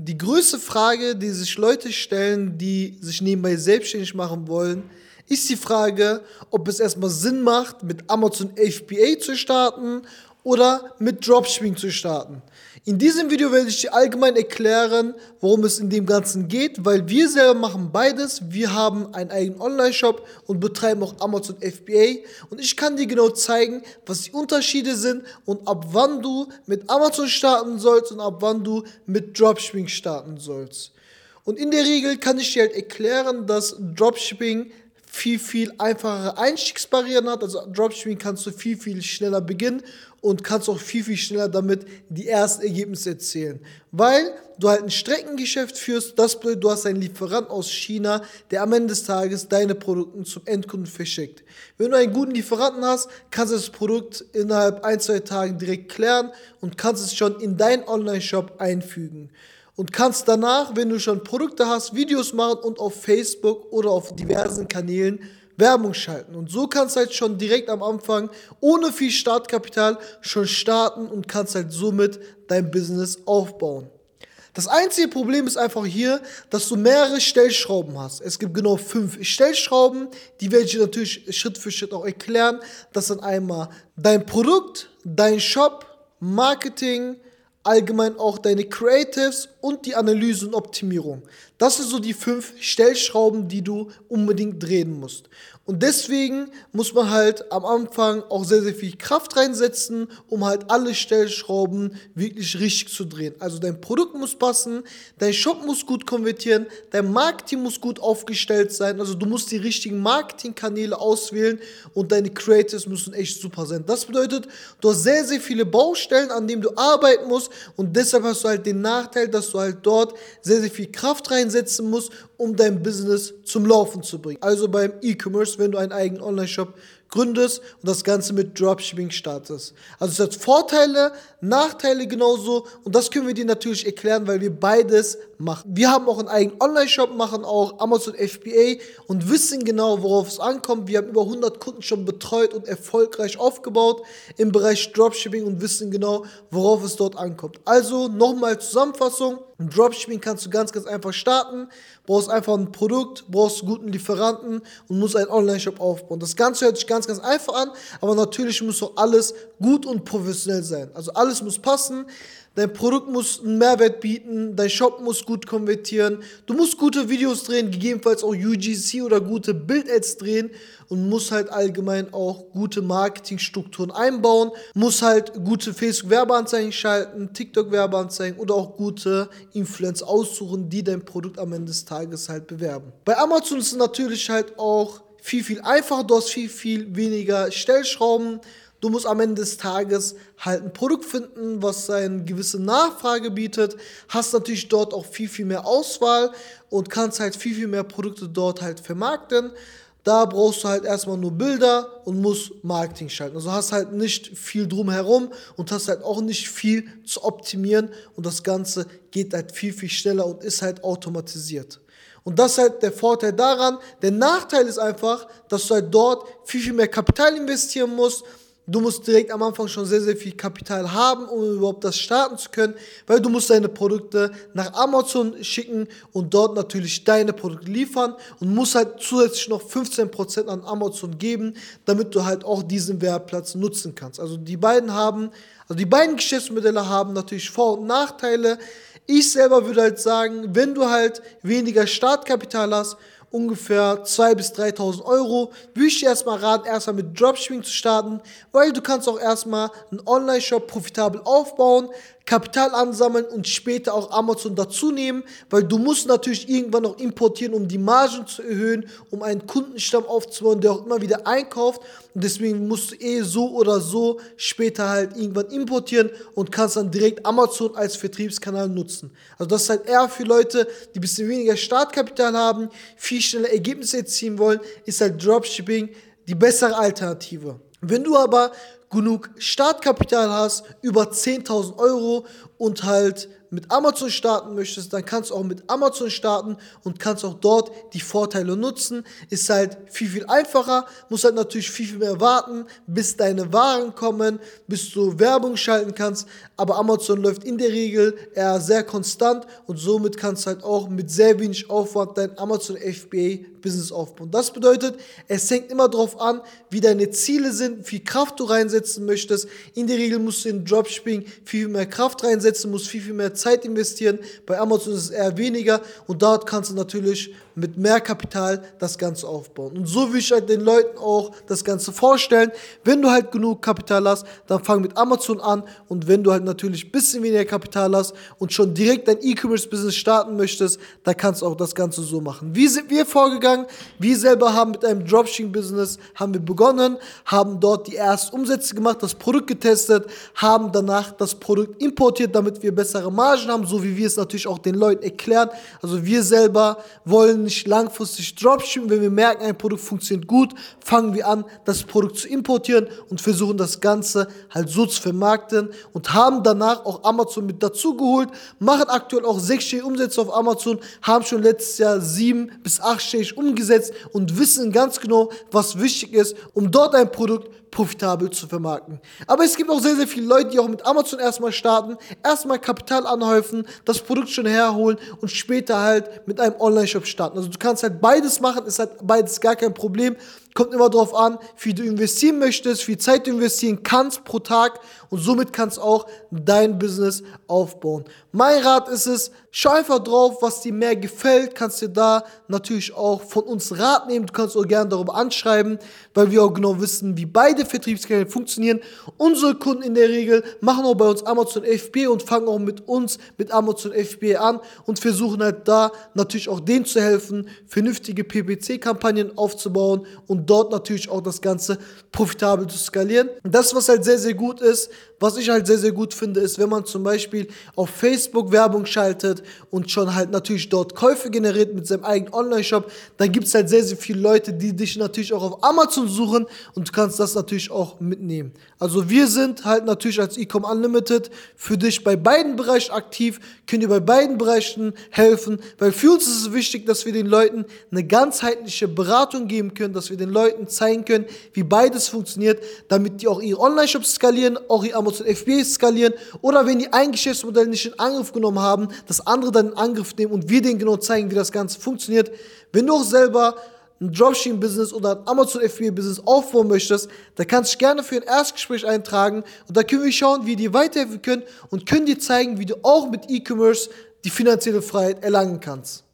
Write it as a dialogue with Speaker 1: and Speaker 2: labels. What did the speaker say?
Speaker 1: Die größte Frage, die sich Leute stellen, die sich nebenbei selbstständig machen wollen, ist die Frage, ob es erstmal Sinn macht, mit Amazon FBA zu starten oder mit Dropshipping zu starten. In diesem Video werde ich dir allgemein erklären, worum es in dem Ganzen geht, weil wir selber machen beides. Wir haben einen eigenen Online-Shop und betreiben auch Amazon FBA und ich kann dir genau zeigen, was die Unterschiede sind und ab wann du mit Amazon starten sollst und ab wann du mit Dropshipping starten sollst. Und in der Regel kann ich dir halt erklären, dass Dropshipping viel, viel einfachere Einstiegsbarrieren hat. Also Dropshipping kannst du viel, viel schneller beginnen und kannst auch viel, viel schneller damit die ersten Ergebnisse erzielen. Weil du halt ein Streckengeschäft führst, das bedeutet, du hast einen Lieferant aus China, der am Ende des Tages deine Produkte zum Endkunden verschickt. Wenn du einen guten Lieferanten hast, kannst du das Produkt innerhalb ein, zwei Tagen direkt klären und kannst es schon in deinen Online-Shop einfügen und kannst danach, wenn du schon Produkte hast, Videos machen und auf Facebook oder auf diversen Kanälen Werbung schalten. Und so kannst du halt schon direkt am Anfang ohne viel Startkapital schon starten und kannst halt somit dein Business aufbauen. Das einzige Problem ist einfach hier, dass du mehrere Stellschrauben hast. Es gibt genau fünf Stellschrauben, die werde ich natürlich Schritt für Schritt auch erklären. Das sind einmal dein Produkt, dein Shop, Marketing, allgemein auch deine Creatives und die Analyse und Optimierung. Das sind so die fünf Stellschrauben, die du unbedingt drehen musst. Und deswegen muss man halt am Anfang auch sehr, sehr viel Kraft reinsetzen, um halt alle Stellschrauben wirklich richtig zu drehen. Also dein Produkt muss passen, dein Shop muss gut konvertieren, dein Marketing muss gut aufgestellt sein. Also du musst die richtigen Marketingkanäle auswählen und deine Creatives müssen echt super sein. Das bedeutet, du hast sehr, sehr viele Baustellen, an denen du arbeiten musst und deshalb hast du halt den Nachteil, dass du halt dort sehr, sehr viel Kraft reinsetzen musst, um dein Business zum Laufen zu bringen. Also beim E-Commerce, wenn du einen eigenen Online-Shop gründest und das Ganze mit Dropshipping startest. Also es hat Vorteile, Nachteile genauso und das können wir dir natürlich erklären, weil wir beides machen. Wir haben auch einen eigenen Online-Shop, machen auch Amazon FBA und wissen genau, worauf es ankommt. Wir haben über 100 Kunden schon betreut und erfolgreich aufgebaut im Bereich Dropshipping und wissen genau, worauf es dort ankommt. Also nochmal Zusammenfassung. Dropshipping kannst du ganz, ganz einfach starten. Brauchst einfach ein Produkt, brauchst einen guten Lieferanten und musst einen Online-Shop aufbauen. Das Ganze hört sich ganz, ganz einfach an, aber natürlich muss auch alles gut und professionell sein. Also alles muss passen. Dein Produkt muss einen Mehrwert bieten, dein Shop muss gut konvertieren, du musst gute Videos drehen, gegebenenfalls auch UGC oder gute Bild-Ads drehen und musst halt allgemein auch gute Marketingstrukturen einbauen, musst halt gute Facebook-Werbeanzeigen schalten, TikTok-Werbeanzeigen oder auch gute Influencer aussuchen, die dein Produkt am Ende des Tages halt bewerben. Bei Amazon ist es natürlich halt auch viel, viel einfacher, du hast viel, viel weniger Stellschrauben, Du musst am Ende des Tages halt ein Produkt finden, was eine gewisse Nachfrage bietet, hast natürlich dort auch viel, viel mehr Auswahl und kannst halt viel, viel mehr Produkte dort halt vermarkten. Da brauchst du halt erstmal nur Bilder und musst Marketing schalten. Also hast halt nicht viel drumherum und hast halt auch nicht viel zu optimieren und das Ganze geht halt viel, viel schneller und ist halt automatisiert. Und das ist halt der Vorteil daran. Der Nachteil ist einfach, dass du halt dort viel, viel mehr Kapital investieren musst Du musst direkt am Anfang schon sehr, sehr viel Kapital haben, um überhaupt das starten zu können, weil du musst deine Produkte nach Amazon schicken und dort natürlich deine Produkte liefern und musst halt zusätzlich noch 15% an Amazon geben, damit du halt auch diesen Werbeplatz nutzen kannst. Also die beiden haben, also die beiden Geschäftsmodelle haben natürlich Vor- und Nachteile. Ich selber würde halt sagen, wenn du halt weniger Startkapital hast ungefähr 2.000 bis 3.000 Euro. Würde ich dir erstmal raten, erstmal mit Dropshipping zu starten, weil du kannst auch erstmal einen Online-Shop profitabel aufbauen, Kapital ansammeln und später auch Amazon dazu nehmen, weil du musst natürlich irgendwann noch importieren, um die Margen zu erhöhen, um einen Kundenstamm aufzubauen, der auch immer wieder einkauft und deswegen musst du eh so oder so später halt irgendwann importieren und kannst dann direkt Amazon als Vertriebskanal nutzen. Also das ist halt eher für Leute, die ein bisschen weniger Startkapital haben, viel schneller Ergebnisse erzielen wollen, ist halt Dropshipping die bessere Alternative. Wenn du aber genug Startkapital hast, über 10.000 Euro und halt mit Amazon starten möchtest, dann kannst du auch mit Amazon starten und kannst auch dort die Vorteile nutzen. Ist halt viel, viel einfacher, musst halt natürlich viel, viel mehr warten, bis deine Waren kommen, bis du Werbung schalten kannst. Aber Amazon läuft in der Regel eher sehr konstant und somit kannst du halt auch mit sehr wenig Aufwand dein Amazon FBA Business aufbauen. Das bedeutet, es hängt immer darauf an, wie deine Ziele sind, wie viel Kraft du reinsetzen möchtest. In der Regel musst du in Dropshipping viel, viel mehr Kraft reinsetzen, musst viel, viel mehr Zeit investieren. Bei Amazon ist es eher weniger und dort kannst du natürlich mit mehr Kapital das Ganze aufbauen. Und so will ich halt den Leuten auch das Ganze vorstellen. Wenn du halt genug Kapital hast, dann fang mit Amazon an und wenn du halt natürlich ein bisschen weniger Kapital hast und schon direkt dein E-Commerce-Business starten möchtest, dann kannst du auch das Ganze so machen. Wie sind wir vorgegangen? Wir selber haben mit einem Dropshipping-Business haben wir begonnen, haben dort die ersten Umsätze gemacht, das Produkt getestet, haben danach das Produkt importiert, damit wir bessere Margen haben, so wie wir es natürlich auch den Leuten erklären. Also wir selber wollen nicht langfristig Dropshippen. Wenn wir merken, ein Produkt funktioniert gut, fangen wir an, das Produkt zu importieren und versuchen das Ganze halt so zu vermarkten und haben danach auch Amazon mit dazu geholt, machen aktuell auch sechsstellige Umsätze auf Amazon, haben schon letztes Jahr sieben bis achtstellig umgesetzt und wissen ganz genau, was wichtig ist, um dort ein Produkt profitabel zu vermarkten. Aber es gibt auch sehr, sehr viele Leute, die auch mit Amazon erstmal starten, erstmal Kapital anhäufen, das Produkt schon herholen und später halt mit einem Online-Shop starten. Also du kannst halt beides machen, ist halt beides gar kein Problem. Kommt immer darauf an, wie du investieren möchtest, wie viel Zeit du investieren kannst pro Tag und somit kannst auch dein Business aufbauen. Mein Rat ist es, schau einfach drauf, was dir mehr gefällt, kannst dir da natürlich auch von uns Rat nehmen, du kannst auch gerne darüber anschreiben, weil wir auch genau wissen, wie beide Vertriebskanäle funktionieren. Unsere Kunden in der Regel machen auch bei uns Amazon FB und fangen auch mit uns mit Amazon FB an und versuchen halt da natürlich auch denen zu helfen, vernünftige PPC-Kampagnen aufzubauen und dort natürlich auch das Ganze profitabel zu skalieren. Das, was halt sehr, sehr gut ist, was ich halt sehr, sehr gut finde, ist, wenn man zum Beispiel auf Facebook Werbung schaltet und schon halt natürlich dort Käufe generiert mit seinem eigenen Online-Shop, dann gibt es halt sehr, sehr viele Leute, die dich natürlich auch auf Amazon suchen und du kannst das natürlich auch mitnehmen. Also wir sind halt natürlich als Ecom Unlimited für dich bei beiden Bereichen aktiv, können dir bei beiden Bereichen helfen, weil für uns ist es wichtig, dass wir den Leuten eine ganzheitliche Beratung geben können, dass wir den Leuten zeigen können, wie beides funktioniert, damit die auch ihre Online-Shops skalieren, auch ihr Amazon FBA skalieren oder wenn die ein Geschäftsmodell nicht in Angriff genommen haben, das andere dann in Angriff nehmen und wir denen genau zeigen, wie das Ganze funktioniert. Wenn du auch selber ein Dropshipping-Business oder ein Amazon FBA-Business aufbauen möchtest, dann kannst du dich gerne für ein Erstgespräch eintragen und da können wir schauen, wie wir dir weiterhelfen können und können dir zeigen, wie du auch mit E-Commerce die finanzielle Freiheit erlangen kannst.